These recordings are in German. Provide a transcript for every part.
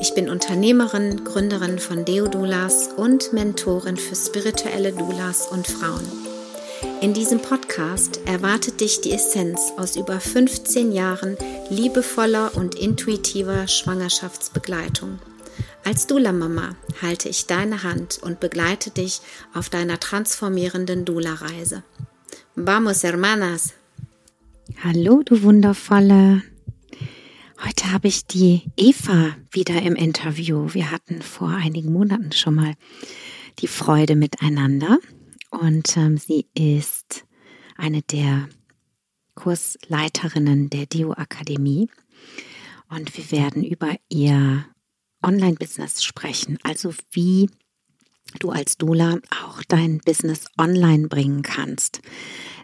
Ich bin Unternehmerin, Gründerin von Deodulas und Mentorin für spirituelle Doulas und Frauen. In diesem Podcast erwartet dich die Essenz aus über 15 Jahren liebevoller und intuitiver Schwangerschaftsbegleitung. Als Dula-Mama halte ich deine Hand und begleite dich auf deiner transformierenden Dula-Reise. Vamos, hermanas! Hallo, du Wundervolle! Heute habe ich die Eva wieder im Interview. Wir hatten vor einigen Monaten schon mal die Freude miteinander und ähm, sie ist eine der Kursleiterinnen der Dio Akademie und wir werden über ihr Online-Business sprechen, also wie du als Doula auch dein Business online bringen kannst.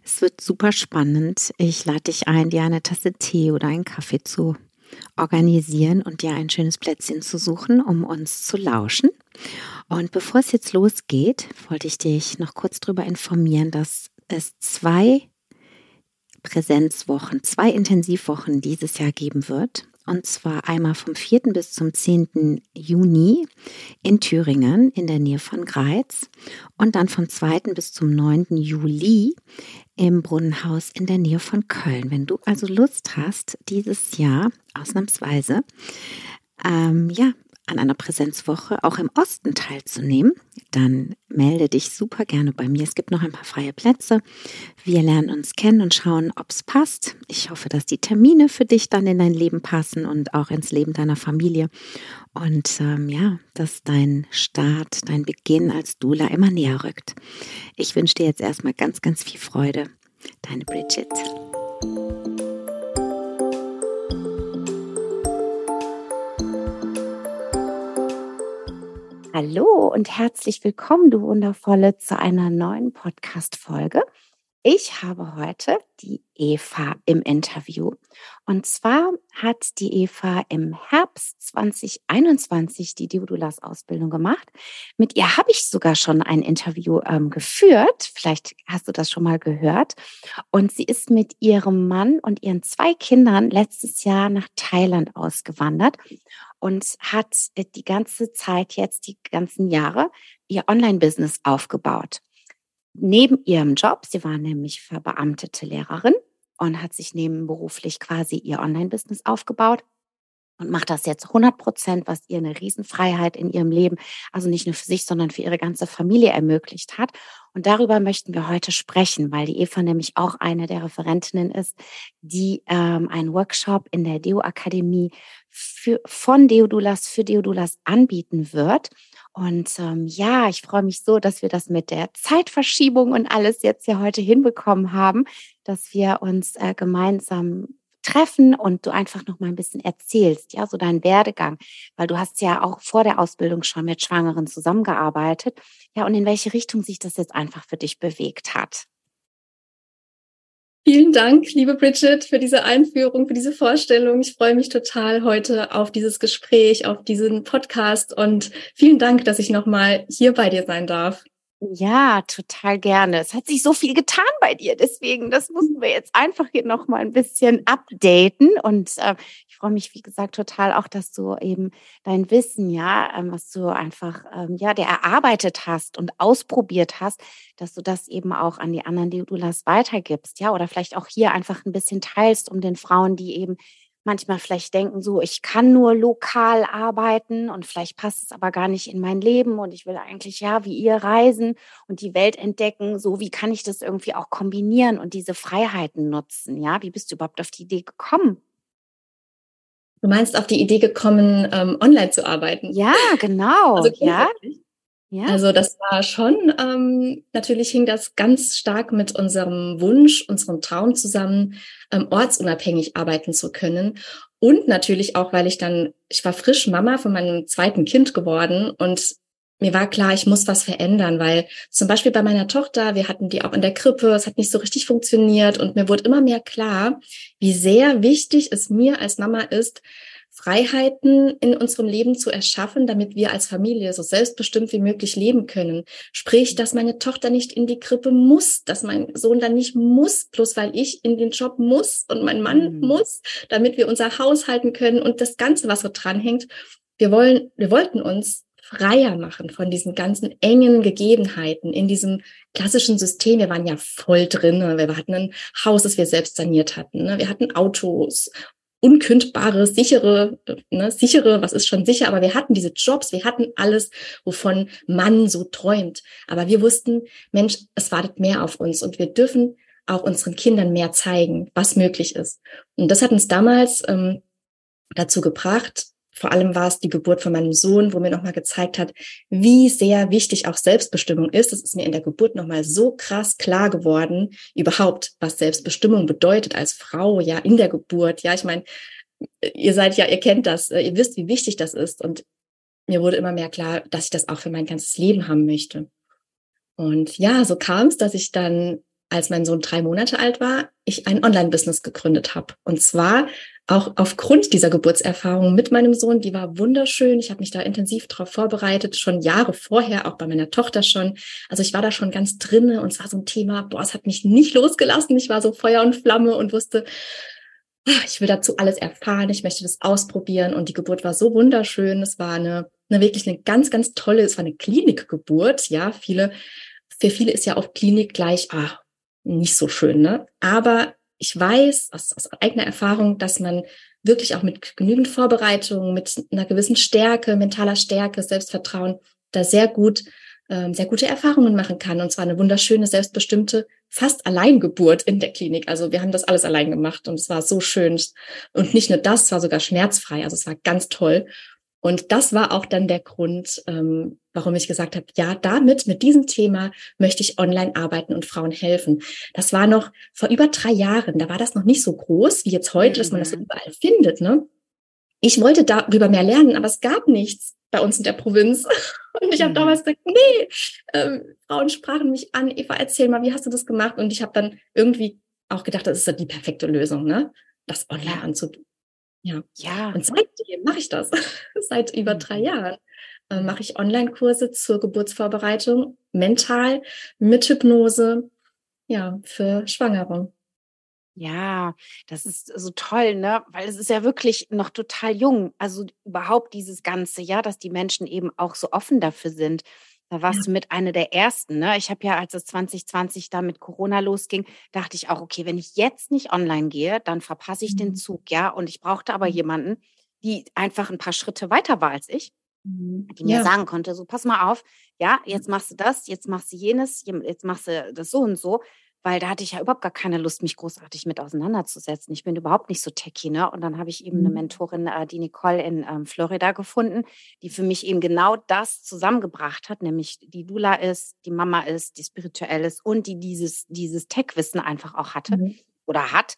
Es wird super spannend. Ich lade dich ein, dir eine Tasse Tee oder einen Kaffee zu organisieren und dir ein schönes Plätzchen zu suchen, um uns zu lauschen. Und bevor es jetzt losgeht, wollte ich dich noch kurz darüber informieren, dass es zwei Präsenzwochen, zwei Intensivwochen dieses Jahr geben wird. Und zwar einmal vom 4. bis zum 10. Juni in Thüringen in der Nähe von Greiz und dann vom 2. bis zum 9. Juli im Brunnenhaus in der Nähe von Köln. Wenn du also Lust hast, dieses Jahr ausnahmsweise ähm, ja, an einer Präsenzwoche auch im Osten teilzunehmen, dann melde dich super gerne bei mir. Es gibt noch ein paar freie Plätze. Wir lernen uns kennen und schauen, ob es passt. Ich hoffe, dass die Termine für dich dann in dein Leben passen und auch ins Leben deiner Familie. Und ähm, ja, dass dein Start, dein Beginn als Dula immer näher rückt. Ich wünsche dir jetzt erstmal ganz, ganz viel Freude. Deine Bridget. Hallo und herzlich willkommen, du Wundervolle, zu einer neuen Podcast-Folge. Ich habe heute die Eva im Interview. Und zwar hat die Eva im Herbst 2021 die Deodulas-Ausbildung gemacht. Mit ihr habe ich sogar schon ein Interview ähm, geführt. Vielleicht hast du das schon mal gehört. Und sie ist mit ihrem Mann und ihren zwei Kindern letztes Jahr nach Thailand ausgewandert und hat äh, die ganze Zeit jetzt, die ganzen Jahre, ihr Online-Business aufgebaut neben ihrem Job, sie war nämlich verbeamtete Lehrerin und hat sich nebenberuflich quasi ihr Online-Business aufgebaut und macht das jetzt 100 Prozent, was ihr eine Riesenfreiheit in ihrem Leben, also nicht nur für sich, sondern für ihre ganze Familie ermöglicht hat. Und darüber möchten wir heute sprechen, weil die Eva nämlich auch eine der Referentinnen ist, die ähm, einen Workshop in der Deo Akademie für, von Deodulas für Deodulas anbieten wird. Und ähm, ja, ich freue mich so, dass wir das mit der Zeitverschiebung und alles jetzt ja heute hinbekommen haben, dass wir uns äh, gemeinsam treffen und du einfach noch mal ein bisschen erzählst, ja, so deinen Werdegang, weil du hast ja auch vor der Ausbildung schon mit Schwangeren zusammengearbeitet, ja, und in welche Richtung sich das jetzt einfach für dich bewegt hat. Vielen Dank, liebe Bridget, für diese Einführung, für diese Vorstellung. Ich freue mich total heute auf dieses Gespräch, auf diesen Podcast und vielen Dank, dass ich nochmal hier bei dir sein darf. Ja, total gerne. Es hat sich so viel getan bei dir, deswegen, das mussten wir jetzt einfach hier noch mal ein bisschen updaten. Und äh, ich freue mich, wie gesagt, total auch, dass du eben dein Wissen, ja, ähm, was du einfach, ähm, ja, der erarbeitet hast und ausprobiert hast, dass du das eben auch an die anderen Dulas weitergibst, ja, oder vielleicht auch hier einfach ein bisschen teilst, um den Frauen, die eben manchmal vielleicht denken, so, ich kann nur lokal arbeiten und vielleicht passt es aber gar nicht in mein Leben und ich will eigentlich ja wie ihr reisen und die Welt entdecken. So, wie kann ich das irgendwie auch kombinieren und diese Freiheiten nutzen? Ja, wie bist du überhaupt auf die Idee gekommen? Du meinst auf die Idee gekommen, ähm, online zu arbeiten? Ja, genau. Also ja. Ja. Also das war schon, ähm, natürlich hing das ganz stark mit unserem Wunsch, unserem Traum zusammen, ähm, ortsunabhängig arbeiten zu können. Und natürlich auch, weil ich dann, ich war frisch Mama von meinem zweiten Kind geworden und mir war klar, ich muss was verändern, weil zum Beispiel bei meiner Tochter, wir hatten die auch in der Krippe, es hat nicht so richtig funktioniert und mir wurde immer mehr klar, wie sehr wichtig es mir als Mama ist, Freiheiten in unserem Leben zu erschaffen, damit wir als Familie so selbstbestimmt wie möglich leben können. Sprich, dass meine Tochter nicht in die Krippe muss, dass mein Sohn dann nicht muss, bloß weil ich in den Job muss und mein Mann mhm. muss, damit wir unser Haus halten können und das Ganze, was so dranhängt. Wir wollen, wir wollten uns freier machen von diesen ganzen engen Gegebenheiten in diesem klassischen System. Wir waren ja voll drin. Wir hatten ein Haus, das wir selbst saniert hatten. Ne? Wir hatten Autos unkündbare, sichere, ne, sichere, was ist schon sicher, aber wir hatten diese Jobs, wir hatten alles, wovon man so träumt. Aber wir wussten, Mensch, es wartet mehr auf uns und wir dürfen auch unseren Kindern mehr zeigen, was möglich ist. Und das hat uns damals ähm, dazu gebracht, vor allem war es die Geburt von meinem Sohn, wo mir nochmal gezeigt hat, wie sehr wichtig auch Selbstbestimmung ist. Das ist mir in der Geburt nochmal so krass klar geworden, überhaupt, was Selbstbestimmung bedeutet als Frau, ja, in der Geburt. Ja, ich meine, ihr seid ja, ihr kennt das, äh, ihr wisst, wie wichtig das ist. Und mir wurde immer mehr klar, dass ich das auch für mein ganzes Leben haben möchte. Und ja, so kam es, dass ich dann als mein Sohn drei Monate alt war, ich ein Online-Business gegründet habe. Und zwar auch aufgrund dieser Geburtserfahrung mit meinem Sohn, die war wunderschön. Ich habe mich da intensiv darauf vorbereitet, schon Jahre vorher, auch bei meiner Tochter schon. Also ich war da schon ganz drinne und es war so ein Thema, boah, es hat mich nicht losgelassen. Ich war so Feuer und Flamme und wusste, ah, ich will dazu alles erfahren, ich möchte das ausprobieren. Und die Geburt war so wunderschön. Es war eine, eine wirklich eine ganz, ganz tolle, es war eine Klinikgeburt. Ja, viele, für viele ist ja auch Klinik gleich, ah, nicht so schön, ne? Aber ich weiß aus, aus eigener Erfahrung, dass man wirklich auch mit genügend Vorbereitung, mit einer gewissen Stärke, mentaler Stärke, Selbstvertrauen, da sehr gut, ähm, sehr gute Erfahrungen machen kann. Und zwar eine wunderschöne, selbstbestimmte, fast Alleingeburt in der Klinik. Also wir haben das alles allein gemacht und es war so schön. Und nicht nur das, es war sogar schmerzfrei. Also es war ganz toll. Und das war auch dann der Grund, ähm, warum ich gesagt habe, ja, damit, mit diesem Thema möchte ich online arbeiten und Frauen helfen. Das war noch vor über drei Jahren. Da war das noch nicht so groß wie jetzt heute, dass man das mhm. überall findet. Ne? Ich wollte darüber mehr lernen, aber es gab nichts bei uns in der Provinz. Und ich habe mhm. damals gesagt, nee, ähm, Frauen sprachen mich an, Eva, erzähl mal, wie hast du das gemacht? Und ich habe dann irgendwie auch gedacht, das ist ja die perfekte Lösung, ne? Das online anzubieten. Ja. ja. Und seitdem mache ich das. Seit über drei mhm. Jahren äh, mache ich Online-Kurse zur Geburtsvorbereitung, mental, mit Hypnose, ja, für Schwangere. Ja, das ist so toll, ne? Weil es ist ja wirklich noch total jung. Also überhaupt dieses Ganze, ja, dass die Menschen eben auch so offen dafür sind. Da warst ja. du mit einer der ersten. Ne? Ich habe ja, als es 2020 da mit Corona losging, dachte ich auch, okay, wenn ich jetzt nicht online gehe, dann verpasse ich mhm. den Zug, ja. Und ich brauchte aber mhm. jemanden, die einfach ein paar Schritte weiter war als ich, mhm. die mir ja. sagen konnte: so, pass mal auf, ja, jetzt machst du das, jetzt machst du jenes, jetzt machst du das so und so weil da hatte ich ja überhaupt gar keine Lust, mich großartig mit auseinanderzusetzen. Ich bin überhaupt nicht so techy, ne? Und dann habe ich eben eine mhm. Mentorin, äh, die Nicole in ähm, Florida gefunden, die für mich eben genau das zusammengebracht hat, nämlich die Dula ist, die Mama ist, die spirituell ist und die dieses, dieses Tech-Wissen einfach auch hatte mhm. oder hat.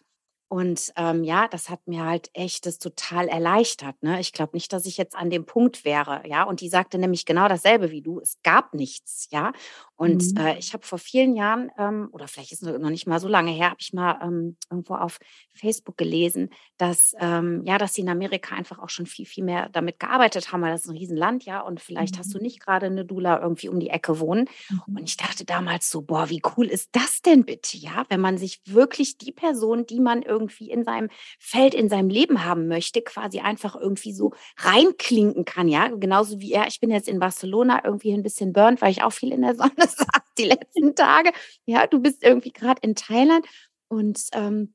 Und ähm, ja, das hat mir halt echt das total erleichtert. Ne? Ich glaube nicht, dass ich jetzt an dem Punkt wäre. Ja, und die sagte nämlich genau dasselbe wie du. Es gab nichts. Ja, und mhm. äh, ich habe vor vielen Jahren, ähm, oder vielleicht ist es noch nicht mal so lange her, habe ich mal ähm, irgendwo auf Facebook gelesen, dass ähm, ja, dass sie in Amerika einfach auch schon viel, viel mehr damit gearbeitet haben, weil das ist ein Riesenland, ja. Und vielleicht mhm. hast du mhm. nicht gerade eine Dula irgendwie um die Ecke wohnen. Mhm. Und ich dachte damals so, boah, wie cool ist das denn bitte, ja, wenn man sich wirklich die Person, die man irgendwie in seinem Feld, in seinem Leben haben möchte, quasi einfach irgendwie so reinklinken kann, ja. Genauso wie er, ich bin jetzt in Barcelona irgendwie ein bisschen burnt, weil ich auch viel in der Sonne gesagt die letzten Tage. Ja, du bist irgendwie gerade in Thailand und ähm,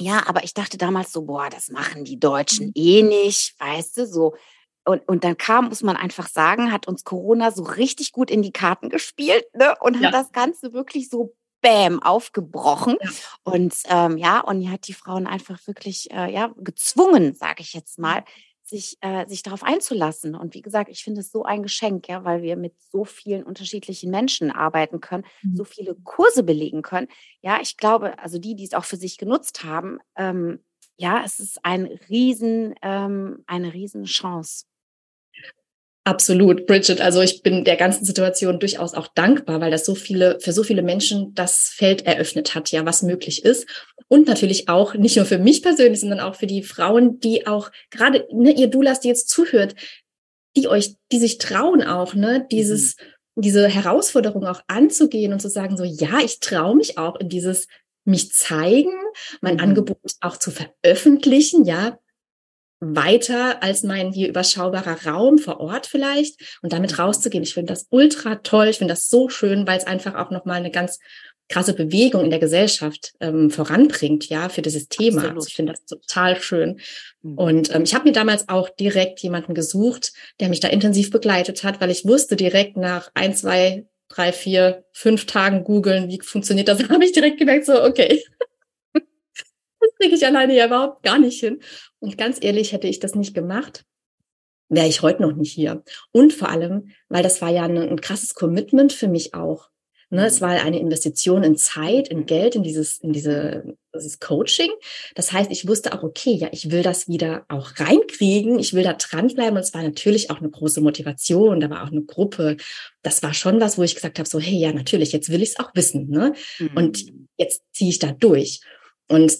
ja, aber ich dachte damals so, boah, das machen die Deutschen mhm. eh nicht, weißt du, so. Und, und dann kam, muss man einfach sagen, hat uns Corona so richtig gut in die Karten gespielt ne? und ja. hat das Ganze wirklich so Bäm aufgebrochen. Ja. Und ähm, ja, und hat die Frauen einfach wirklich äh, ja, gezwungen, sage ich jetzt mal, sich, äh, sich darauf einzulassen. Und wie gesagt, ich finde es so ein Geschenk, ja, weil wir mit so vielen unterschiedlichen Menschen arbeiten können, mhm. so viele Kurse belegen können. Ja, ich glaube, also die, die es auch für sich genutzt haben, ähm, ja, es ist ein riesen, ähm, eine riesen Chance. Absolut, Bridget. Also ich bin der ganzen Situation durchaus auch dankbar, weil das so viele, für so viele Menschen das Feld eröffnet hat, ja, was möglich ist. Und natürlich auch nicht nur für mich persönlich, sondern auch für die Frauen, die auch gerade, ne, ihr Dulas, die jetzt zuhört, die euch, die sich trauen auch, ne, dieses, mhm. diese Herausforderung auch anzugehen und zu sagen, so, ja, ich traue mich auch in dieses mich zeigen, mein mhm. Angebot auch zu veröffentlichen, ja, weiter als mein hier überschaubarer Raum vor Ort vielleicht und damit rauszugehen. Ich finde das ultra toll. Ich finde das so schön, weil es einfach auch nochmal eine ganz krasse Bewegung in der Gesellschaft ähm, voranbringt, ja, für dieses Thema. Also ich finde das total schön. Mhm. Und ähm, ich habe mir damals auch direkt jemanden gesucht, der mich da intensiv begleitet hat, weil ich wusste direkt nach ein, zwei, drei, vier, fünf Tagen googeln, wie funktioniert das, habe ich direkt gemerkt, so, okay, kriege ich alleine ja überhaupt gar nicht hin. Und ganz ehrlich, hätte ich das nicht gemacht, wäre ich heute noch nicht hier. Und vor allem, weil das war ja ein, ein krasses Commitment für mich auch. Ne, es war eine Investition in Zeit, in Geld, in dieses, in diese, dieses Coaching. Das heißt, ich wusste auch, okay, ja, ich will das wieder auch reinkriegen. Ich will da dranbleiben. Und es war natürlich auch eine große Motivation. Da war auch eine Gruppe. Das war schon was, wo ich gesagt habe, so, hey, ja, natürlich, jetzt will ich es auch wissen. Ne? Mhm. Und jetzt ziehe ich da durch. Und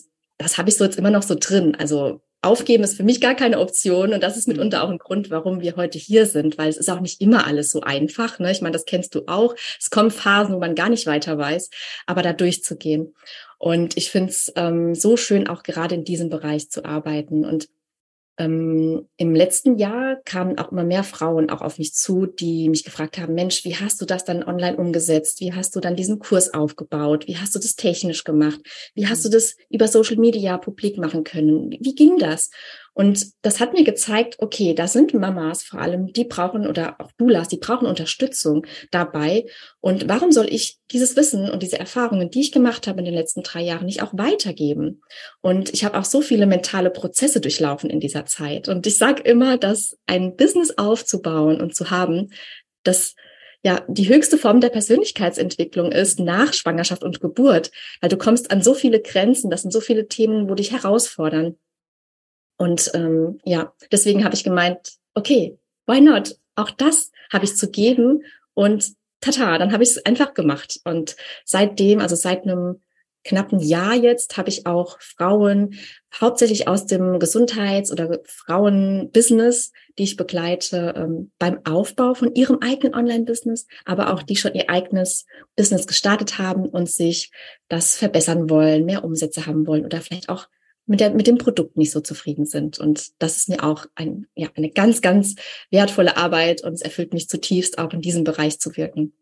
das habe ich so jetzt immer noch so drin. Also Aufgeben ist für mich gar keine Option und das ist mitunter auch ein Grund, warum wir heute hier sind, weil es ist auch nicht immer alles so einfach. Ne? Ich meine, das kennst du auch. Es kommen Phasen, wo man gar nicht weiter weiß, aber da durchzugehen. Und ich finde es ähm, so schön, auch gerade in diesem Bereich zu arbeiten. Und ähm, Im letzten Jahr kamen auch immer mehr Frauen auch auf mich zu, die mich gefragt haben, Mensch, wie hast du das dann online umgesetzt? Wie hast du dann diesen Kurs aufgebaut? Wie hast du das technisch gemacht? Wie hast du das über Social Media publik machen können? Wie ging das? Und das hat mir gezeigt, okay, da sind Mamas vor allem, die brauchen oder auch Doulas, die brauchen Unterstützung dabei. Und warum soll ich dieses Wissen und diese Erfahrungen, die ich gemacht habe in den letzten drei Jahren, nicht auch weitergeben? Und ich habe auch so viele mentale Prozesse durchlaufen in dieser Zeit. Und ich sage immer, dass ein Business aufzubauen und zu haben, das ja die höchste Form der Persönlichkeitsentwicklung ist nach Schwangerschaft und Geburt, weil du kommst an so viele Grenzen, das sind so viele Themen, wo dich herausfordern. Und ähm, ja, deswegen habe ich gemeint, okay, why not? Auch das habe ich zu geben und tata, dann habe ich es einfach gemacht. Und seitdem, also seit einem knappen Jahr jetzt, habe ich auch Frauen hauptsächlich aus dem Gesundheits- oder Frauenbusiness, die ich begleite ähm, beim Aufbau von ihrem eigenen Online-Business, aber auch die schon ihr eigenes Business gestartet haben und sich das verbessern wollen, mehr Umsätze haben wollen oder vielleicht auch mit, der, mit dem Produkt nicht so zufrieden sind. Und das ist mir auch ein, ja, eine ganz, ganz wertvolle Arbeit und es erfüllt mich zutiefst, auch in diesem Bereich zu wirken.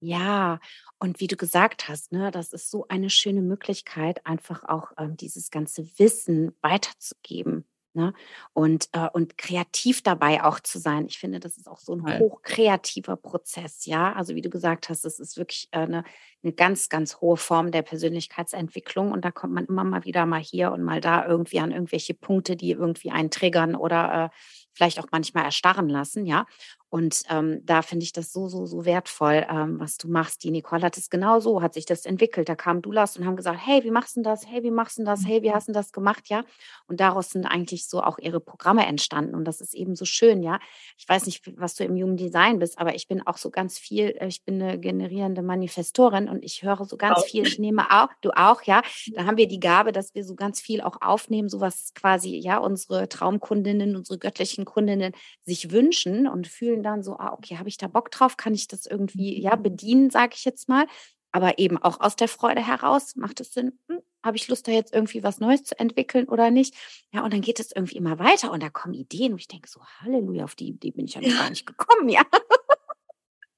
Ja, und wie du gesagt hast, ne, das ist so eine schöne Möglichkeit, einfach auch ähm, dieses ganze Wissen weiterzugeben. Ne? Und, äh, und kreativ dabei auch zu sein. Ich finde, das ist auch so ein hochkreativer Prozess, ja. Also wie du gesagt hast, es ist wirklich äh, eine, eine ganz, ganz hohe Form der Persönlichkeitsentwicklung. Und da kommt man immer mal wieder mal hier und mal da irgendwie an irgendwelche Punkte, die irgendwie einen triggern oder äh, vielleicht auch manchmal erstarren lassen, ja. Und ähm, da finde ich das so, so, so wertvoll, ähm, was du machst. Die Nicole hat es genau so, hat sich das entwickelt. Da kamen Dulas und haben gesagt, hey, wie machst du das? Hey, wie machst du das? Hey, wie hast du das gemacht? Ja. Und daraus sind eigentlich so auch ihre Programme entstanden. Und das ist eben so schön, ja. Ich weiß nicht, was du im Human Design bist, aber ich bin auch so ganz viel, äh, ich bin eine generierende Manifestorin und ich höre so ganz auch. viel. Ich nehme auch, du auch, ja. Da haben wir die Gabe, dass wir so ganz viel auch aufnehmen, so was quasi, ja, unsere Traumkundinnen, unsere göttlichen Kundinnen sich wünschen und fühlen dann so, ah, okay, habe ich da Bock drauf? Kann ich das irgendwie ja mhm. bedienen, sage ich jetzt mal? Aber eben auch aus der Freude heraus, macht es Sinn, hm, habe ich Lust, da jetzt irgendwie was Neues zu entwickeln oder nicht? Ja, und dann geht es irgendwie immer weiter und da kommen Ideen und ich denke so, Halleluja, auf die Idee bin ich ja, ja. gar nicht gekommen, ja.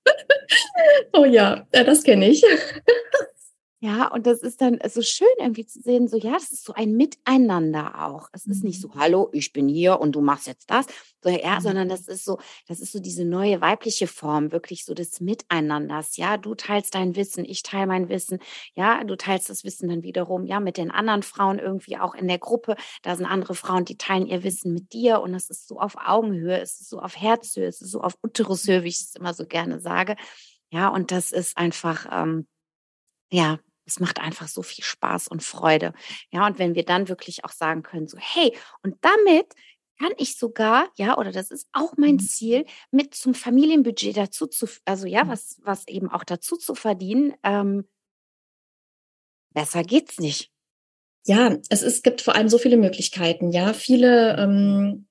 oh ja, das kenne ich. Ja, und das ist dann so schön irgendwie zu sehen, so ja, das ist so ein Miteinander auch. Es ist nicht so, mhm. hallo, ich bin hier und du machst jetzt das, so, ja, mhm. sondern das ist so, das ist so diese neue weibliche Form, wirklich so des Miteinanders. Ja, du teilst dein Wissen, ich teile mein Wissen. Ja, du teilst das Wissen dann wiederum, ja, mit den anderen Frauen irgendwie auch in der Gruppe. Da sind andere Frauen, die teilen ihr Wissen mit dir und das ist so auf Augenhöhe, es ist so auf Herzhöhe, es ist so auf Uterushöhe, wie ich es immer so gerne sage. Ja, und das ist einfach, ähm, ja, es macht einfach so viel Spaß und Freude. Ja, und wenn wir dann wirklich auch sagen können, so, hey, und damit kann ich sogar, ja, oder das ist auch mein mhm. Ziel, mit zum Familienbudget dazu zu, also ja, mhm. was, was eben auch dazu zu verdienen. Ähm, besser geht's nicht. Ja, es, ist, es gibt vor allem so viele Möglichkeiten. Ja, viele ähm,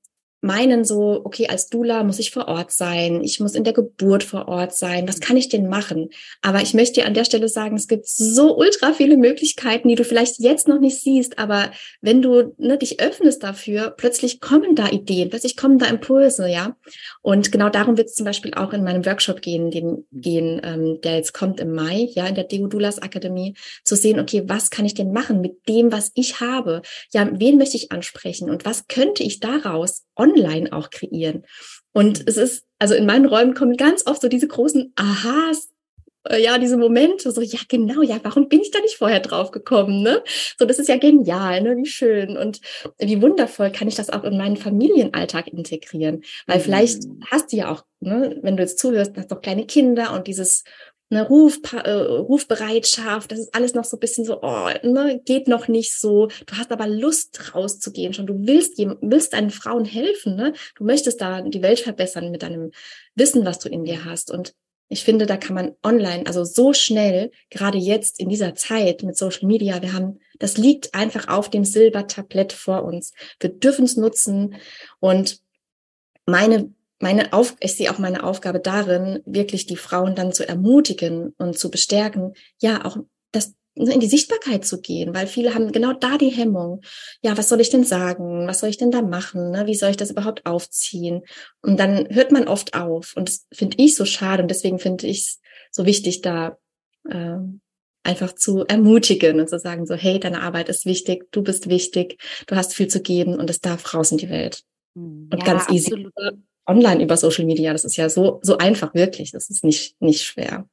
meinen so, okay, als Dula muss ich vor Ort sein, ich muss in der Geburt vor Ort sein, was kann ich denn machen? Aber ich möchte dir an der Stelle sagen, es gibt so ultra viele Möglichkeiten, die du vielleicht jetzt noch nicht siehst, aber wenn du ne, dich öffnest dafür, plötzlich kommen da Ideen, plötzlich kommen da Impulse, ja. Und genau darum wird es zum Beispiel auch in meinem Workshop gehen, den gehen, ähm, der jetzt kommt im Mai, ja, in der Deodulas Akademie, zu sehen, okay, was kann ich denn machen mit dem, was ich habe? Ja, wen möchte ich ansprechen und was könnte ich daraus online auch kreieren. Und es ist, also in meinen Räumen kommen ganz oft so diese großen Aha's, äh, ja, diese Momente, so, ja, genau, ja, warum bin ich da nicht vorher drauf gekommen, ne? So, das ist ja genial, ne? Wie schön und wie wundervoll kann ich das auch in meinen Familienalltag integrieren? Weil vielleicht mhm. hast du ja auch, ne, wenn du jetzt zuhörst, hast doch kleine Kinder und dieses eine Ruf, äh, Rufbereitschaft, das ist alles noch so ein bisschen so, oh, ne, geht noch nicht so. Du hast aber Lust rauszugehen schon. Du willst, willst deinen Frauen helfen, ne? Du möchtest da die Welt verbessern mit deinem Wissen, was du in dir hast. Und ich finde, da kann man online, also so schnell, gerade jetzt in dieser Zeit mit Social Media, wir haben, das liegt einfach auf dem Silbertablett vor uns. Wir dürfen es nutzen und meine meine Auf ich sehe auch meine Aufgabe darin, wirklich die Frauen dann zu ermutigen und zu bestärken, ja, auch das in die Sichtbarkeit zu gehen, weil viele haben genau da die Hemmung. Ja, was soll ich denn sagen? Was soll ich denn da machen? Ne? Wie soll ich das überhaupt aufziehen? Und dann hört man oft auf. Und das finde ich so schade. Und deswegen finde ich es so wichtig, da äh, einfach zu ermutigen und zu sagen, so, hey, deine Arbeit ist wichtig, du bist wichtig, du hast viel zu geben und es darf raus in die Welt. Hm, und ja, ganz easy. Absolut online über Social Media. Das ist ja so, so einfach wirklich. Das ist nicht, nicht schwer.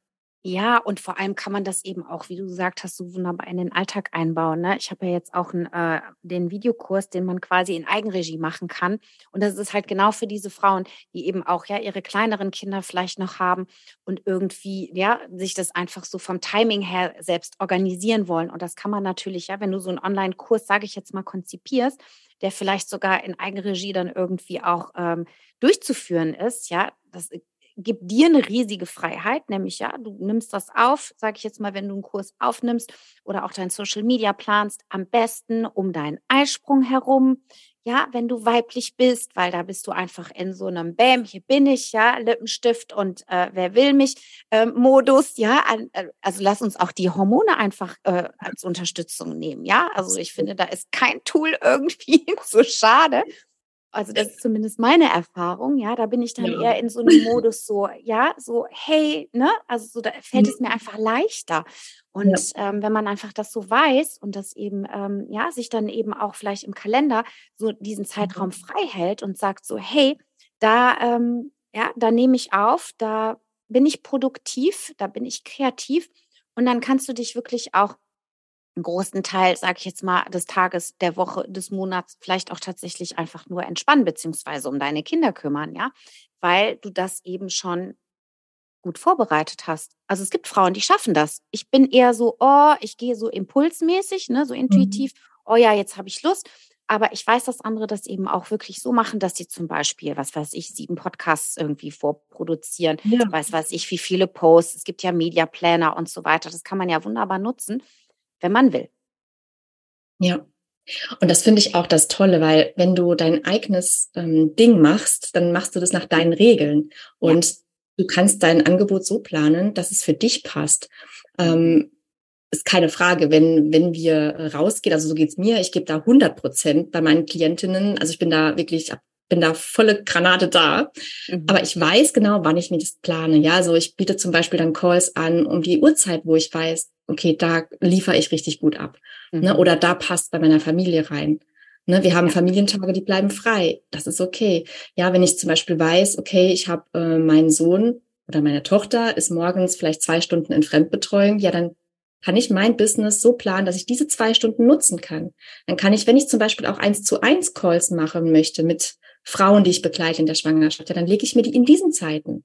Ja, und vor allem kann man das eben auch, wie du gesagt hast, so wunderbar in den Alltag einbauen. Ne? Ich habe ja jetzt auch einen, äh, den Videokurs, den man quasi in Eigenregie machen kann. Und das ist halt genau für diese Frauen, die eben auch ja ihre kleineren Kinder vielleicht noch haben und irgendwie ja sich das einfach so vom Timing her selbst organisieren wollen. Und das kann man natürlich, ja, wenn du so einen Online-Kurs, sage ich jetzt mal, konzipierst, der vielleicht sogar in Eigenregie dann irgendwie auch ähm, durchzuführen ist, ja, das gibt dir eine riesige Freiheit, nämlich ja, du nimmst das auf, sage ich jetzt mal, wenn du einen Kurs aufnimmst oder auch dein Social Media planst, am besten um deinen Eisprung herum, ja, wenn du weiblich bist, weil da bist du einfach in so einem Bäm, hier bin ich, ja, Lippenstift und äh, wer will mich äh, Modus, ja, äh, also lass uns auch die Hormone einfach äh, als Unterstützung nehmen, ja, also ich finde, da ist kein Tool irgendwie so schade. Also das ist zumindest meine Erfahrung, ja, da bin ich dann ja. eher in so einem Modus so, ja, so, hey, ne, also so, da fällt mhm. es mir einfach leichter. Und ja. ähm, wenn man einfach das so weiß und das eben, ähm, ja, sich dann eben auch vielleicht im Kalender so diesen Zeitraum mhm. frei hält und sagt so, hey, da, ähm, ja, da nehme ich auf, da bin ich produktiv, da bin ich kreativ und dann kannst du dich wirklich auch einen großen Teil, sage ich jetzt mal, des Tages, der Woche, des Monats vielleicht auch tatsächlich einfach nur entspannen beziehungsweise um deine Kinder kümmern, ja, weil du das eben schon gut vorbereitet hast. Also es gibt Frauen, die schaffen das. Ich bin eher so, oh, ich gehe so impulsmäßig, ne, so mhm. intuitiv. Oh ja, jetzt habe ich Lust. Aber ich weiß, dass andere das eben auch wirklich so machen, dass sie zum Beispiel, was weiß ich, sieben Podcasts irgendwie vorproduzieren. Ja. Weiß weiß ich, wie viele Posts. Es gibt ja Media Planner und so weiter. Das kann man ja wunderbar nutzen, wenn man will. Ja. Und das finde ich auch das Tolle, weil wenn du dein eigenes ähm, Ding machst, dann machst du das nach deinen Regeln. Und ja du kannst dein Angebot so planen, dass es für dich passt. Ähm, ist keine Frage, wenn, wenn wir rausgehen, also so geht's mir, ich gebe da 100 Prozent bei meinen Klientinnen, also ich bin da wirklich, bin da volle Granate da, mhm. aber ich weiß genau, wann ich mir das plane, ja, also ich biete zum Beispiel dann Calls an um die Uhrzeit, wo ich weiß, okay, da liefere ich richtig gut ab, ne, mhm. ne, oder da passt bei meiner Familie rein. Ne, wir haben ja. Familientage, die bleiben frei. Das ist okay. Ja, wenn ich zum Beispiel weiß, okay, ich habe äh, meinen Sohn oder meine Tochter ist morgens vielleicht zwei Stunden in Fremdbetreuung, ja, dann kann ich mein Business so planen, dass ich diese zwei Stunden nutzen kann. Dann kann ich, wenn ich zum Beispiel auch eins zu eins Calls machen möchte mit Frauen, die ich begleite in der Schwangerschaft, ja, dann lege ich mir die in diesen Zeiten.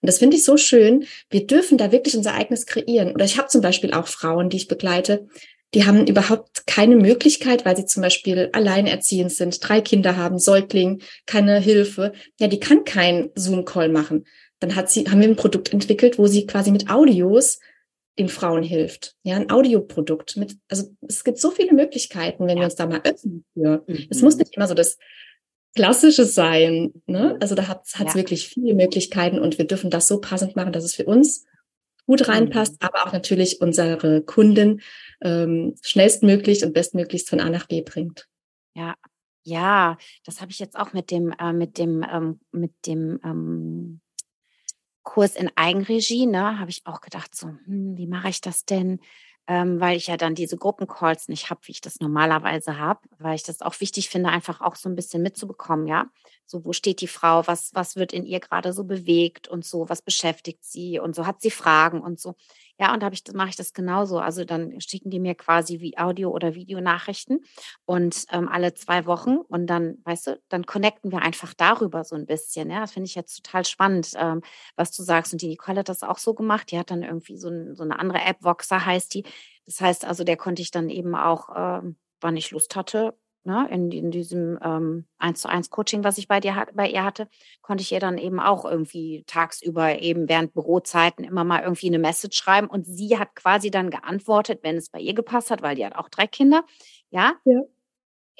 Und das finde ich so schön. Wir dürfen da wirklich unser eigenes kreieren. Oder ich habe zum Beispiel auch Frauen, die ich begleite, die haben überhaupt keine Möglichkeit, weil sie zum Beispiel alleinerziehend sind, drei Kinder haben, Säugling, keine Hilfe. Ja, die kann kein Zoom-Call machen. Dann hat sie, haben wir ein Produkt entwickelt, wo sie quasi mit Audios den Frauen hilft. Ja, ein Audioprodukt mit, also es gibt so viele Möglichkeiten, wenn ja. wir uns da mal öffnen für. Mhm. Es muss nicht immer so das Klassische sein, ne? Also da hat es ja. wirklich viele Möglichkeiten und wir dürfen das so passend machen, dass es für uns gut reinpasst, mhm. aber auch natürlich unsere Kunden ähm, schnellstmöglich und bestmöglichst von A nach B bringt. Ja, ja, das habe ich jetzt auch mit dem, äh, mit dem, ähm, mit dem ähm, Kurs in Eigenregie, ne, habe ich auch gedacht, so, hm, wie mache ich das denn? Ähm, weil ich ja dann diese Gruppencalls nicht habe, wie ich das normalerweise habe, weil ich das auch wichtig finde, einfach auch so ein bisschen mitzubekommen, ja. So, wo steht die Frau, was, was wird in ihr gerade so bewegt und so, was beschäftigt sie und so, hat sie Fragen und so. Ja, und da ich, mache ich das genauso. Also dann schicken die mir quasi wie Audio- oder Videonachrichten und ähm, alle zwei Wochen und dann, weißt du, dann connecten wir einfach darüber so ein bisschen. Ja, das finde ich jetzt total spannend, ähm, was du sagst. Und die Nicole hat das auch so gemacht. Die hat dann irgendwie so, ein, so eine andere App, Voxer heißt die. Das heißt also, der konnte ich dann eben auch, ähm, wann ich Lust hatte, ne, in, in diesem ähm, 1 zu 1 Coaching, was ich bei dir bei ihr hatte, konnte ich ihr dann eben auch irgendwie tagsüber eben während Bürozeiten immer mal irgendwie eine Message schreiben und sie hat quasi dann geantwortet, wenn es bei ihr gepasst hat, weil die hat auch drei Kinder, ja. ja.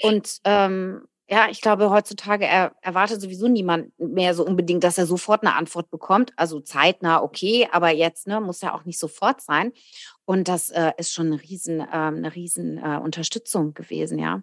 Und ähm, ja, ich glaube, heutzutage er, erwartet sowieso niemand mehr so unbedingt, dass er sofort eine Antwort bekommt. Also zeitnah, okay, aber jetzt ne, muss ja auch nicht sofort sein. Und das äh, ist schon eine riesen, äh, eine riesen äh, Unterstützung gewesen, ja.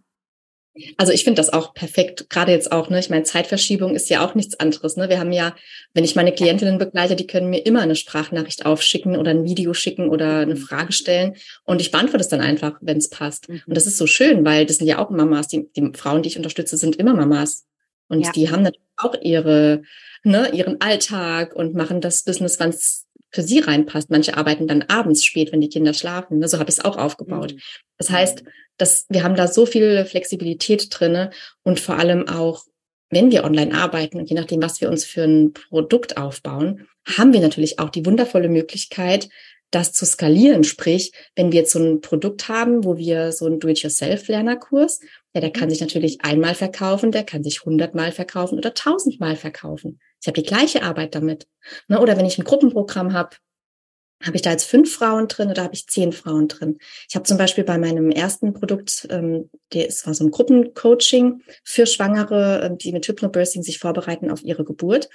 Also ich finde das auch perfekt, gerade jetzt auch, ne? Ich meine, Zeitverschiebung ist ja auch nichts anderes. Ne? Wir haben ja, wenn ich meine Klientinnen begleite, die können mir immer eine Sprachnachricht aufschicken oder ein Video schicken oder eine mhm. Frage stellen. Und ich beantworte es dann einfach, wenn es passt. Mhm. Und das ist so schön, weil das sind ja auch Mamas. Die, die Frauen, die ich unterstütze, sind immer Mamas. Und ja. die haben natürlich auch ihre, ne, ihren Alltag und machen das Business, wann es für sie reinpasst. Manche arbeiten dann abends spät, wenn die Kinder schlafen. Ne? So habe ich es auch aufgebaut. Mhm. Das heißt, dass wir haben da so viel Flexibilität drinne und vor allem auch, wenn wir online arbeiten und je nachdem, was wir uns für ein Produkt aufbauen, haben wir natürlich auch die wundervolle Möglichkeit, das zu skalieren. Sprich, wenn wir jetzt so ein Produkt haben, wo wir so einen Do-it-yourself-Lernerkurs, ja, der kann sich natürlich einmal verkaufen, der kann sich hundertmal verkaufen oder tausendmal verkaufen. Ich habe die gleiche Arbeit damit. Ne? Oder wenn ich ein Gruppenprogramm habe, habe ich da jetzt fünf Frauen drin oder habe ich zehn Frauen drin? Ich habe zum Beispiel bei meinem ersten Produkt, ähm, es war so ein Gruppencoaching für Schwangere, ähm, die mit Hypnobirthing sich vorbereiten auf ihre Geburt.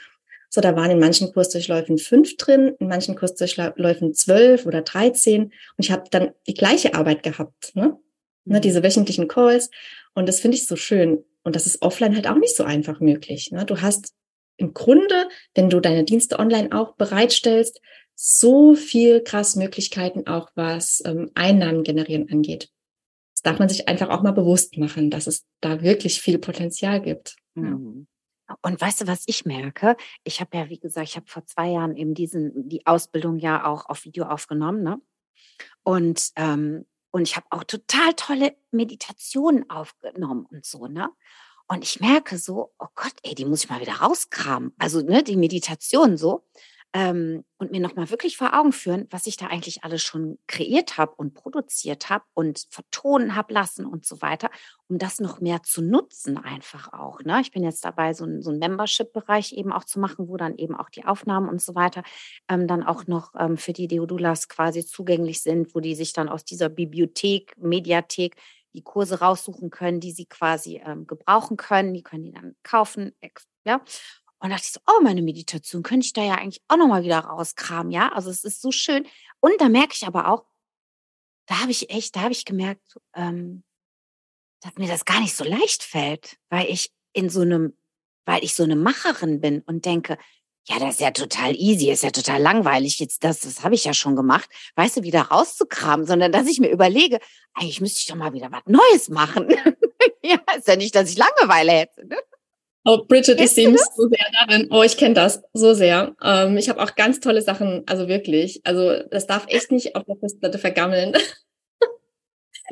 So, da waren in manchen Kursdurchläufen fünf drin, in manchen Kursdurchläufen zwölf oder dreizehn. Und ich habe dann die gleiche Arbeit gehabt, ne? ne mhm. diese wöchentlichen Calls. Und das finde ich so schön. Und das ist offline halt auch nicht so einfach möglich. Ne? Du hast im Grunde, wenn du deine Dienste online auch bereitstellst, so viel krass Möglichkeiten auch was ähm, Einnahmen generieren angeht. Das darf man sich einfach auch mal bewusst machen, dass es da wirklich viel Potenzial gibt. Mhm. Und weißt du, was ich merke? Ich habe ja, wie gesagt, ich habe vor zwei Jahren eben diesen, die Ausbildung ja auch auf Video aufgenommen, ne? Und, ähm, und ich habe auch total tolle Meditationen aufgenommen und so, ne? Und ich merke so, oh Gott, ey, die muss ich mal wieder rauskramen. Also, ne, die Meditation so ähm, und mir nochmal wirklich vor Augen führen, was ich da eigentlich alles schon kreiert habe und produziert habe und vertonen habe lassen und so weiter, um das noch mehr zu nutzen einfach auch. Ne? Ich bin jetzt dabei, so, ein, so einen Membership-Bereich eben auch zu machen, wo dann eben auch die Aufnahmen und so weiter ähm, dann auch noch ähm, für die Deodulas quasi zugänglich sind, wo die sich dann aus dieser Bibliothek, Mediathek die Kurse raussuchen können, die sie quasi ähm, gebrauchen können. Die können die dann kaufen. Ja, und dachte ich so, oh, meine Meditation könnte ich da ja eigentlich auch nochmal wieder rauskramen, ja. Also es ist so schön. Und da merke ich aber auch, da habe ich echt, da habe ich gemerkt, ähm, dass mir das gar nicht so leicht fällt, weil ich in so einem, weil ich so eine Macherin bin und denke, ja, das ist ja total easy, ist ja total langweilig. Jetzt, das, das habe ich ja schon gemacht, weißt du, wieder rauszukramen, sondern dass ich mir überlege, eigentlich müsste ich doch mal wieder was Neues machen. ja, ist ja nicht, dass ich Langeweile hätte. Ne? Oh, Bridget, Kennst ich sehe mich so sehr darin. Oh, ich kenne das so sehr. Ähm, ich habe auch ganz tolle Sachen, also wirklich. Also das darf echt nicht auf der Festplatte vergammeln.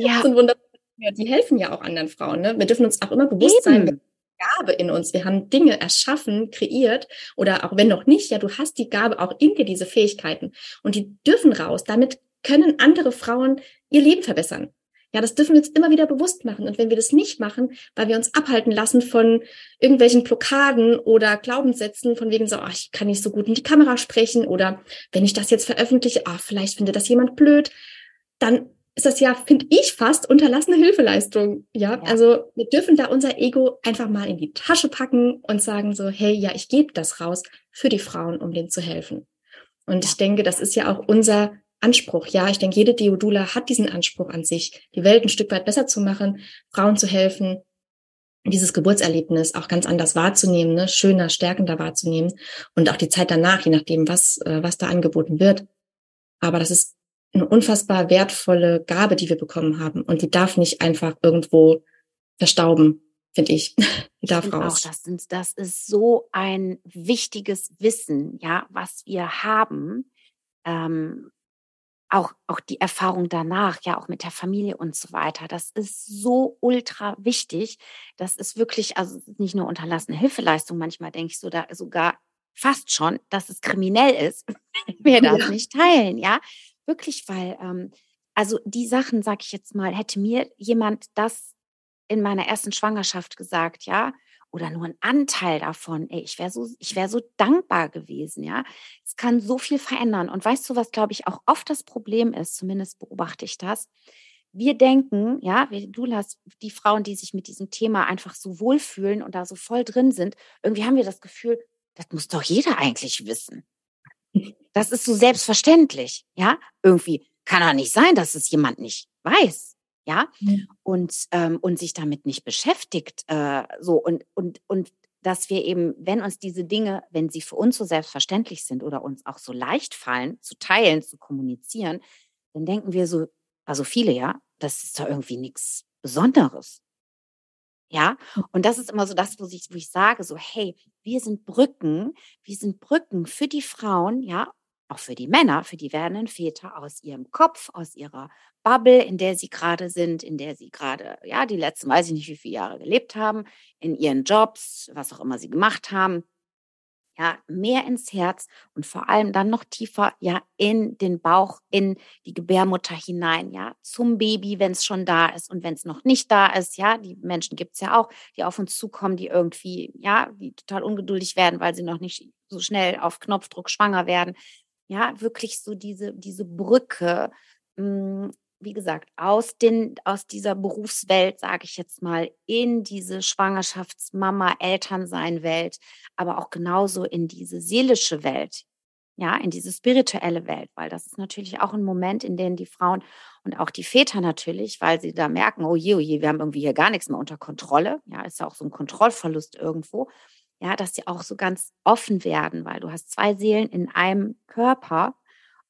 Ja. Das sind wundervolle Die helfen ja auch anderen Frauen. Ne? Wir dürfen uns auch immer bewusst Eben. sein, Gabe in uns. Wir haben Dinge erschaffen, kreiert oder auch wenn noch nicht, ja, du hast die Gabe auch in dir, diese Fähigkeiten. Und die dürfen raus. Damit können andere Frauen ihr Leben verbessern. Ja, das dürfen wir uns immer wieder bewusst machen. Und wenn wir das nicht machen, weil wir uns abhalten lassen von irgendwelchen Blockaden oder Glaubenssätzen, von wegen so, oh, ich kann nicht so gut in die Kamera sprechen oder wenn ich das jetzt veröffentliche, oh, vielleicht findet das jemand blöd, dann ist das ja, finde ich, fast unterlassene Hilfeleistung. Ja? ja, also wir dürfen da unser Ego einfach mal in die Tasche packen und sagen so, hey, ja, ich gebe das raus für die Frauen, um denen zu helfen. Und ich denke, das ist ja auch unser Anspruch. Ja, ich denke, jede Deodula hat diesen Anspruch an sich, die Welt ein Stück weit besser zu machen, Frauen zu helfen, dieses Geburtserlebnis auch ganz anders wahrzunehmen, ne? schöner, stärkender wahrzunehmen und auch die Zeit danach, je nachdem, was, äh, was da angeboten wird. Aber das ist eine unfassbar wertvolle Gabe, die wir bekommen haben. Und die darf nicht einfach irgendwo verstauben, finde ich. Die darf ich raus. Auch, das, sind, das ist so ein wichtiges Wissen, ja, was wir haben. Ähm, auch, auch die Erfahrung danach, ja, auch mit der Familie und so weiter. Das ist so ultra wichtig. Das ist wirklich, also nicht nur unterlassene Hilfeleistung. Manchmal denke ich so da sogar fast schon, dass es kriminell ist, wenn wir das ja. nicht teilen, ja. Wirklich, weil, ähm, also die Sachen, sag ich jetzt mal, hätte mir jemand das in meiner ersten Schwangerschaft gesagt, ja, oder nur ein Anteil davon, ey, ich wäre so, ich wäre so dankbar gewesen, ja. Es kann so viel verändern. Und weißt du, was, glaube ich, auch oft das Problem ist, zumindest beobachte ich das. Wir denken, ja, du hast die Frauen, die sich mit diesem Thema einfach so wohlfühlen und da so voll drin sind, irgendwie haben wir das Gefühl, das muss doch jeder eigentlich wissen. Das ist so selbstverständlich, ja. Irgendwie kann doch nicht sein, dass es jemand nicht weiß ja, mhm. und, ähm, und sich damit nicht beschäftigt, äh, so und, und, und dass wir eben, wenn uns diese Dinge, wenn sie für uns so selbstverständlich sind oder uns auch so leicht fallen, zu teilen, zu kommunizieren, dann denken wir so, also viele, ja, das ist doch irgendwie nichts Besonderes. Ja, und das ist immer so das, wo ich, wo ich sage, so, hey, wir sind Brücken, wir sind Brücken für die Frauen, ja, auch für die Männer, für die werdenden Väter aus ihrem Kopf, aus ihrer Bubble, in der sie gerade sind, in der sie gerade, ja, die letzten, weiß ich nicht, wie viele Jahre gelebt haben, in ihren Jobs, was auch immer sie gemacht haben, ja, mehr ins Herz und vor allem dann noch tiefer, ja, in den Bauch, in die Gebärmutter hinein, ja, zum Baby, wenn es schon da ist und wenn es noch nicht da ist, ja, die Menschen gibt es ja auch, die auf uns zukommen, die irgendwie, ja, die total ungeduldig werden, weil sie noch nicht so schnell auf Knopfdruck schwanger werden ja, wirklich so diese, diese Brücke, hm, wie gesagt, aus, den, aus dieser Berufswelt, sage ich jetzt mal, in diese Schwangerschaftsmama, Elternsein-Welt, aber auch genauso in diese seelische Welt, ja, in diese spirituelle Welt, weil das ist natürlich auch ein Moment, in dem die Frauen und auch die Väter natürlich, weil sie da merken, oh je, oh je, wir haben irgendwie hier gar nichts mehr unter Kontrolle, ja, ist ja auch so ein Kontrollverlust irgendwo, ja, dass sie auch so ganz offen werden, weil du hast zwei Seelen in einem Körper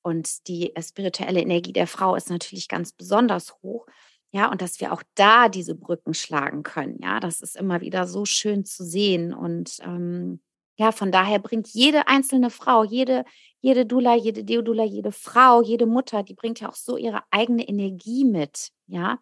und die äh, spirituelle Energie der Frau ist natürlich ganz besonders hoch. Ja, und dass wir auch da diese Brücken schlagen können. Ja, das ist immer wieder so schön zu sehen. Und ähm, ja, von daher bringt jede einzelne Frau, jede, jede Dula, jede Deodula, jede Frau, jede Mutter, die bringt ja auch so ihre eigene Energie mit. Ja,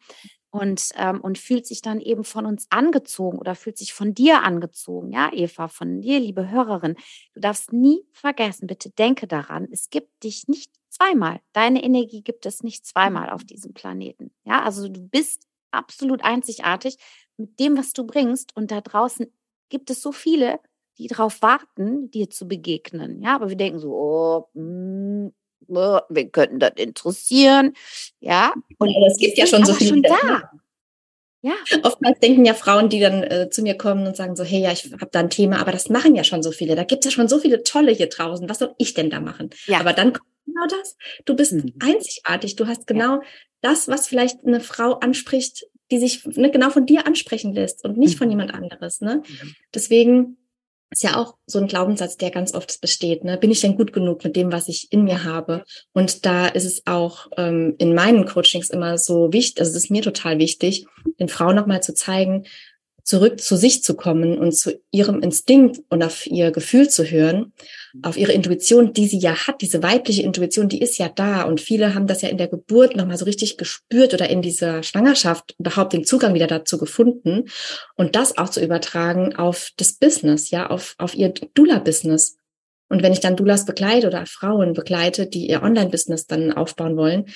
und, ähm, und fühlt sich dann eben von uns angezogen oder fühlt sich von dir angezogen. Ja, Eva, von dir, liebe Hörerin. Du darfst nie vergessen, bitte denke daran, es gibt dich nicht zweimal. Deine Energie gibt es nicht zweimal auf diesem Planeten. Ja, also du bist absolut einzigartig mit dem, was du bringst. Und da draußen gibt es so viele, die darauf warten, dir zu begegnen. Ja, aber wir denken so, oh, mh, wir könnten das interessieren. Ja, und ja, es gibt ja schon so viele. Schon da. Ja. Oftmals denken ja Frauen, die dann äh, zu mir kommen und sagen so, hey, ja, ich habe da ein Thema, aber das machen ja schon so viele. Da gibt es ja schon so viele tolle hier draußen. Was soll ich denn da machen? Ja. Aber dann kommt genau das. Du bist mhm. einzigartig. Du hast genau ja. das, was vielleicht eine Frau anspricht, die sich ne, genau von dir ansprechen lässt und nicht mhm. von jemand anderes. Ne? Mhm. Deswegen ist ja auch so ein Glaubenssatz, der ganz oft besteht. Ne? Bin ich denn gut genug mit dem, was ich in mir habe? Und da ist es auch ähm, in meinen Coachings immer so wichtig, also es ist mir total wichtig, den Frauen nochmal zu zeigen, zurück zu sich zu kommen und zu ihrem Instinkt und auf ihr Gefühl zu hören, auf ihre Intuition, die sie ja hat, diese weibliche Intuition, die ist ja da und viele haben das ja in der Geburt nochmal so richtig gespürt oder in dieser Schwangerschaft überhaupt den Zugang wieder dazu gefunden und das auch zu übertragen auf das Business, ja, auf, auf ihr Dula-Business. Und wenn ich dann Doulas begleite oder Frauen begleite, die ihr Online-Business dann aufbauen wollen,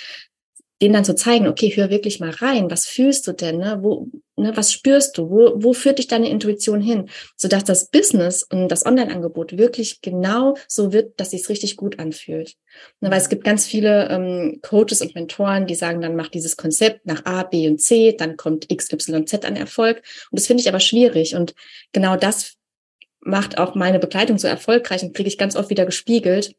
denen dann zu zeigen, okay, hör wirklich mal rein, was fühlst du denn, ne? Wo, ne, was spürst du, wo, wo führt dich deine Intuition hin, sodass das Business und das Online-Angebot wirklich genau so wird, dass sich richtig gut anfühlt. Ne, weil es gibt ganz viele ähm, Coaches und Mentoren, die sagen, dann mach dieses Konzept nach A, B und C, dann kommt X, Y, Z an Erfolg. Und das finde ich aber schwierig. Und genau das macht auch meine Begleitung so erfolgreich und kriege ich ganz oft wieder gespiegelt,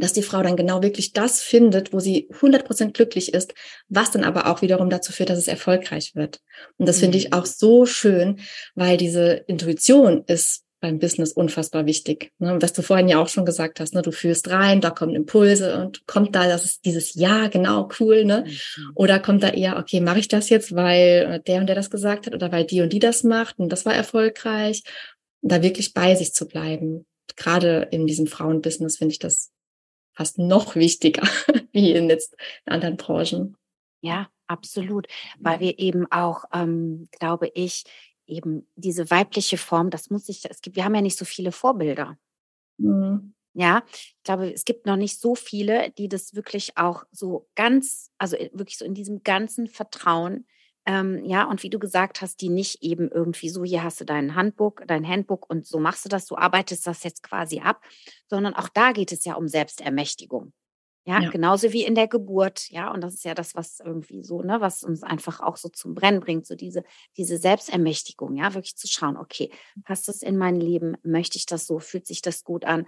dass die Frau dann genau wirklich das findet, wo sie 100% glücklich ist, was dann aber auch wiederum dazu führt, dass es erfolgreich wird. Und das mhm. finde ich mhm. auch so schön, weil diese Intuition ist beim Business unfassbar wichtig. Ne? Was du vorhin ja auch schon gesagt hast, ne? du fühlst rein, da kommen Impulse und kommt da das ist dieses Ja, genau, cool, ne? Mhm. Oder kommt da eher, okay, mache ich das jetzt, weil der und der das gesagt hat oder weil die und die das macht und das war erfolgreich. Da wirklich bei sich zu bleiben. Gerade in diesem Frauenbusiness finde ich das fast noch wichtiger wie in jetzt anderen Branchen. Ja, absolut, weil wir eben auch, ähm, glaube ich, eben diese weibliche Form, das muss ich, es gibt, wir haben ja nicht so viele Vorbilder. Mhm. Ja, ich glaube, es gibt noch nicht so viele, die das wirklich auch so ganz, also wirklich so in diesem ganzen Vertrauen ähm, ja, und wie du gesagt hast, die nicht eben irgendwie so, hier hast du dein Handbuch, dein Handbuch und so machst du das, du arbeitest das jetzt quasi ab, sondern auch da geht es ja um Selbstermächtigung. Ja, ja, genauso wie in der Geburt, ja, und das ist ja das, was irgendwie so, ne, was uns einfach auch so zum Brennen bringt, so diese, diese Selbstermächtigung, ja, wirklich zu schauen, okay, passt das in mein Leben, möchte ich das so, fühlt sich das gut an?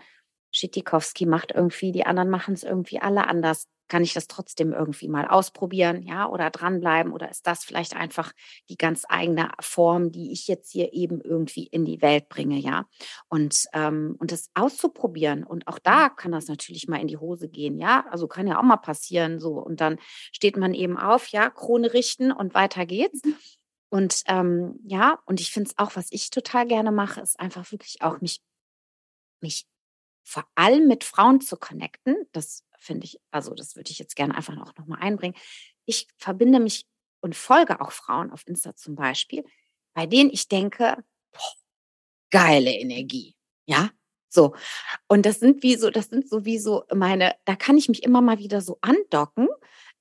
Schitikowski macht irgendwie, die anderen machen es irgendwie alle anders kann ich das trotzdem irgendwie mal ausprobieren, ja, oder dranbleiben? Oder ist das vielleicht einfach die ganz eigene Form, die ich jetzt hier eben irgendwie in die Welt bringe, ja? Und, ähm, und das auszuprobieren. Und auch da kann das natürlich mal in die Hose gehen, ja? Also kann ja auch mal passieren, so. Und dann steht man eben auf, ja, Krone richten und weiter geht's. Mhm. Und ähm, ja, und ich finde es auch, was ich total gerne mache, ist einfach wirklich auch mich, mich vor allem mit Frauen zu connecten. Das finde ich, also das würde ich jetzt gerne einfach auch nochmal einbringen. Ich verbinde mich und folge auch Frauen auf Insta zum Beispiel, bei denen ich denke, boah, geile Energie. Ja, so. Und das sind wie so, das sind so wie so meine, da kann ich mich immer mal wieder so andocken,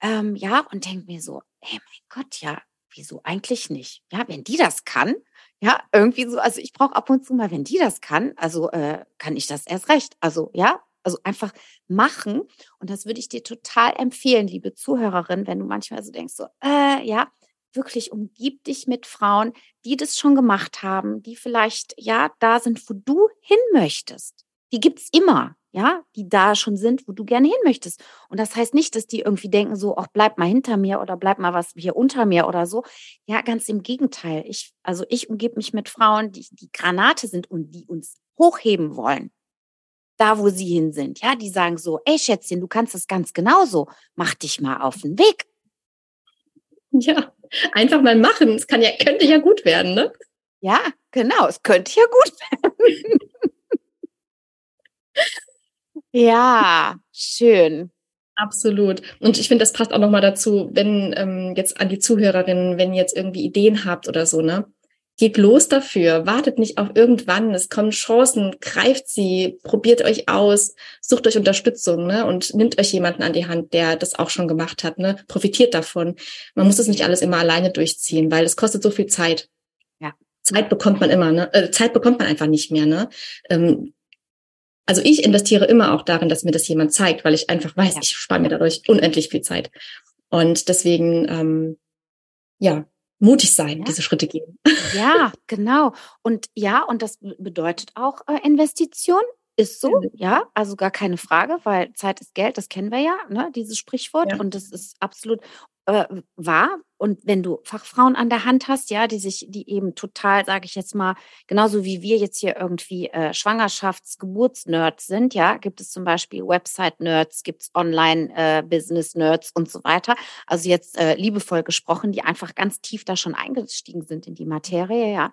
ähm, ja, und denke mir so, ey, mein Gott, ja, wieso eigentlich nicht? Ja, wenn die das kann, ja, irgendwie so, also ich brauche ab und zu mal, wenn die das kann, also äh, kann ich das erst recht. Also ja, also einfach machen. Und das würde ich dir total empfehlen, liebe Zuhörerin, wenn du manchmal so denkst, so, äh, ja, wirklich umgib dich mit Frauen, die das schon gemacht haben, die vielleicht ja da sind, wo du hin möchtest. Die gibt's immer, ja, die da schon sind, wo du gerne hin möchtest. Und das heißt nicht, dass die irgendwie denken so, ach, bleib mal hinter mir oder bleib mal was hier unter mir oder so. Ja, ganz im Gegenteil. Ich, also ich umgebe mich mit Frauen, die, die Granate sind und die uns hochheben wollen da, wo sie hin sind. Ja, die sagen so, ey Schätzchen, du kannst es ganz genauso. Mach dich mal auf den Weg. Ja, einfach mal machen. Es kann ja, könnte ja gut werden, ne? Ja, genau. Es könnte ja gut werden. ja, schön. Absolut. Und ich finde, das passt auch nochmal dazu, wenn ähm, jetzt an die Zuhörerinnen, wenn ihr jetzt irgendwie Ideen habt oder so, ne? Geht los dafür, wartet nicht auf irgendwann, es kommen Chancen, greift sie, probiert euch aus, sucht euch Unterstützung ne? und nimmt euch jemanden an die Hand, der das auch schon gemacht hat, ne? profitiert davon. Man muss es nicht alles immer alleine durchziehen, weil es kostet so viel Zeit. Ja. Zeit bekommt man immer, ne? Äh, Zeit bekommt man einfach nicht mehr. Ne? Ähm, also ich investiere immer auch darin, dass mir das jemand zeigt, weil ich einfach weiß, ja. ich spare mir dadurch unendlich viel Zeit. Und deswegen, ähm, ja, mutig sein, ja. diese Schritte gehen. Ja, genau. Und ja, und das bedeutet auch äh, Investition. Ist so, mhm. ja, also gar keine Frage, weil Zeit ist Geld, das kennen wir ja, ne, dieses Sprichwort. Ja. Und das ist absolut äh, wahr. Und wenn du Fachfrauen an der Hand hast, ja, die sich, die eben total, sage ich jetzt mal, genauso wie wir jetzt hier irgendwie äh, Schwangerschafts-, Geburtsnerds sind, ja, gibt es zum Beispiel Website-Nerds, gibt es Online-Business-Nerds äh, und so weiter. Also jetzt äh, liebevoll gesprochen, die einfach ganz tief da schon eingestiegen sind in die Materie, ja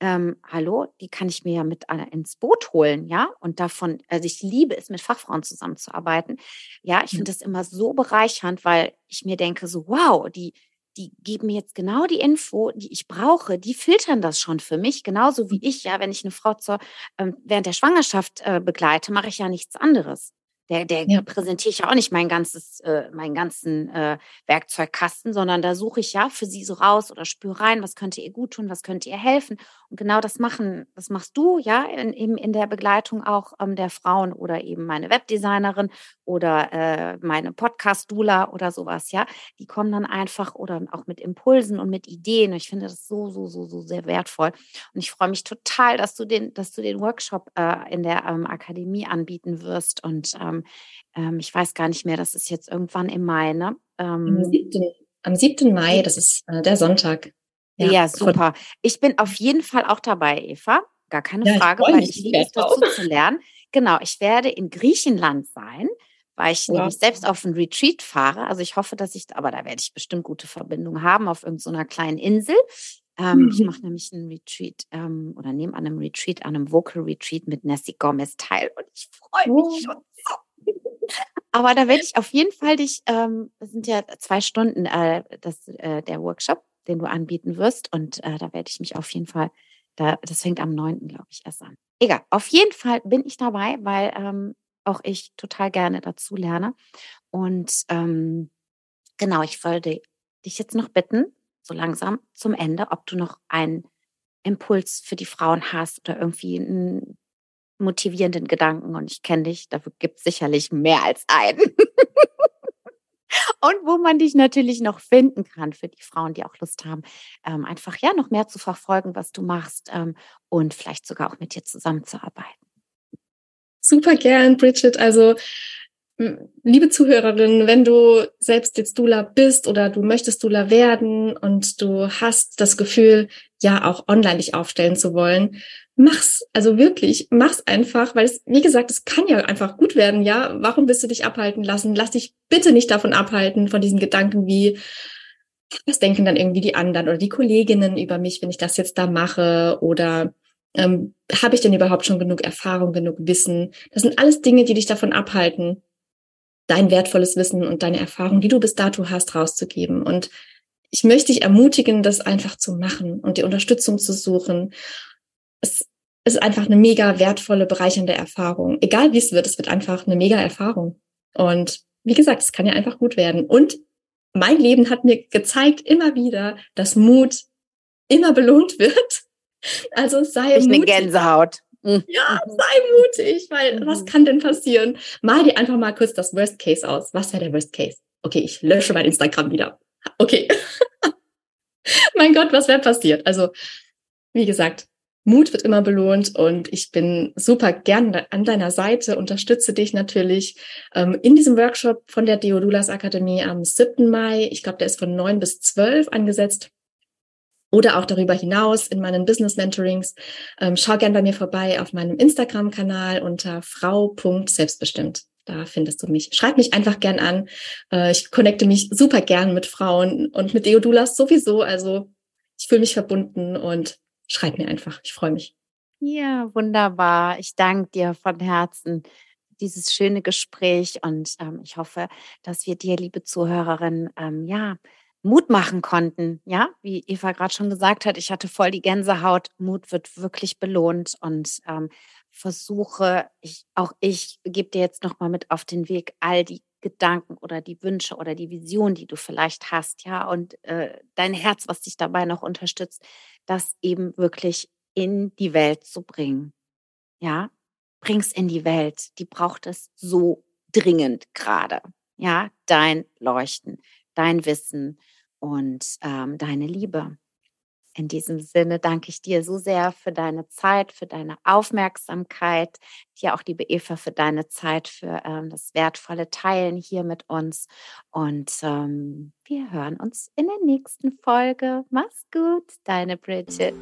ähm, hallo, die kann ich mir ja mit äh, ins Boot holen, ja. Und davon, also ich liebe es, mit Fachfrauen zusammenzuarbeiten. Ja, ich finde das immer so bereichernd, weil ich mir denke, so, wow, die, die geben mir jetzt genau die Info, die ich brauche. Die filtern das schon für mich, genauso wie ich. Ja, wenn ich eine Frau zur, ähm, während der Schwangerschaft äh, begleite, mache ich ja nichts anderes. Der, der ja. präsentiere ich ja auch nicht mein ganzes, äh, meinen ganzen äh, Werkzeugkasten, sondern da suche ich ja für sie so raus oder spüre rein, was könnte ihr gut tun, was könnte ihr helfen. Und genau das machen, das machst du ja in, in, in der Begleitung auch ähm, der Frauen oder eben meine Webdesignerin oder äh, meine Podcast-Dula oder sowas, ja. Die kommen dann einfach oder auch mit Impulsen und mit Ideen. Und ich finde das so, so, so, so sehr wertvoll. Und ich freue mich total, dass du den, dass du den Workshop äh, in der ähm, Akademie anbieten wirst. Und ähm, ähm, ich weiß gar nicht mehr, das ist jetzt irgendwann im Mai, ne? am, 7., ähm, am 7. Mai, das ist äh, der Sonntag. Ja, ja, super. Ich bin auf jeden Fall auch dabei, Eva. Gar keine ja, Frage, weil ich liebe es dazu zu lernen. Genau, ich werde in Griechenland sein, weil ich ja. nämlich selbst auf ein Retreat fahre. Also ich hoffe, dass ich, aber da werde ich bestimmt gute Verbindungen haben auf irgendeiner so kleinen Insel. Ähm, mhm. Ich mache nämlich einen Retreat ähm, oder nehme an einem Retreat, an einem Vocal Retreat mit Nessie Gomez teil und ich freue mich oh. schon so. Aber da werde ich auf jeden Fall dich, ähm, das sind ja zwei Stunden äh, das, äh, der Workshop, den du anbieten wirst und äh, da werde ich mich auf jeden Fall, da, das fängt am 9. glaube ich erst an. Egal, auf jeden Fall bin ich dabei, weil ähm, auch ich total gerne dazu lerne. Und ähm, genau, ich wollte dich jetzt noch bitten, so langsam zum Ende, ob du noch einen Impuls für die Frauen hast oder irgendwie einen motivierenden Gedanken. Und ich kenne dich, dafür gibt es sicherlich mehr als einen. und wo man dich natürlich noch finden kann für die Frauen, die auch Lust haben, ähm, einfach ja noch mehr zu verfolgen, was du machst ähm, und vielleicht sogar auch mit dir zusammenzuarbeiten. Super gern, Bridget. Also Liebe Zuhörerin, wenn du selbst jetzt Dula bist oder du möchtest Dula werden und du hast das Gefühl, ja auch online dich aufstellen zu wollen, mach's. Also wirklich, mach's einfach, weil es, wie gesagt, es kann ja einfach gut werden, ja. Warum willst du dich abhalten lassen? Lass dich bitte nicht davon abhalten, von diesen Gedanken wie, was denken dann irgendwie die anderen oder die Kolleginnen über mich, wenn ich das jetzt da mache oder ähm, habe ich denn überhaupt schon genug Erfahrung, genug Wissen? Das sind alles Dinge, die dich davon abhalten, dein wertvolles Wissen und deine Erfahrung, die du bis dato hast, rauszugeben. Und ich möchte dich ermutigen, das einfach zu machen und die Unterstützung zu suchen. Es ist einfach eine mega wertvolle, bereichernde Erfahrung. Egal wie es wird, es wird einfach eine mega Erfahrung. Und wie gesagt, es kann ja einfach gut werden. Und mein Leben hat mir gezeigt immer wieder, dass Mut immer belohnt wird. Also sei ich mutig. eine Gänsehaut. Mhm. Ja, sei mutig, weil mhm. was kann denn passieren? Mal dir einfach mal kurz das Worst Case aus. Was wäre der Worst Case? Okay, ich lösche mein Instagram wieder. Okay. mein Gott, was wäre passiert? Also, wie gesagt, Mut wird immer belohnt und ich bin super gern an deiner Seite, unterstütze dich natürlich ähm, in diesem Workshop von der Deodulas Akademie am 7. Mai. Ich glaube, der ist von 9 bis 12 angesetzt oder auch darüber hinaus in meinen Business Mentorings. Ähm, schau gern bei mir vorbei auf meinem Instagram-Kanal unter frau.selbstbestimmt. Da findest du mich. Schreib mich einfach gern an. Äh, ich connecte mich super gern mit Frauen und mit Deodulas sowieso. Also ich fühle mich verbunden und schreib mir einfach. Ich freue mich. Ja, wunderbar. Ich danke dir von Herzen dieses schöne Gespräch und ähm, ich hoffe, dass wir dir, liebe Zuhörerin, ähm, ja, Mut machen konnten. Ja, wie Eva gerade schon gesagt hat, ich hatte voll die Gänsehaut. Mut wird wirklich belohnt und ähm, versuche, ich, auch ich gebe dir jetzt nochmal mit auf den Weg all die Gedanken oder die Wünsche oder die Vision, die du vielleicht hast, ja, und äh, dein Herz, was dich dabei noch unterstützt, das eben wirklich in die Welt zu bringen. Ja, bring's in die Welt. Die braucht es so dringend gerade. Ja, dein Leuchten, dein Wissen, und ähm, deine Liebe. In diesem Sinne danke ich dir so sehr für deine Zeit, für deine Aufmerksamkeit, dir auch, liebe Eva, für deine Zeit, für ähm, das wertvolle Teilen hier mit uns. Und ähm, wir hören uns in der nächsten Folge. Mach's gut, deine Bridget.